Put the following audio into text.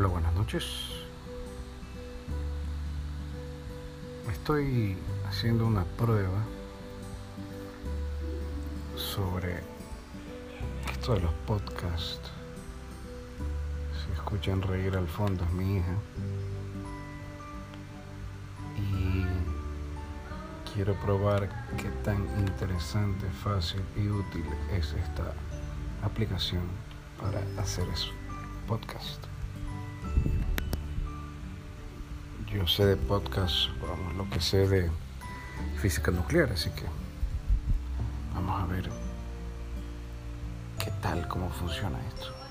noches. Estoy haciendo una prueba sobre esto de los podcasts. Si escuchan reír al fondo es mi hija. Y quiero probar qué tan interesante, fácil y útil es esta aplicación para hacer eso, podcast. Yo sé de podcast, vamos, lo que sé de física nuclear, así que vamos a ver qué tal, cómo funciona esto.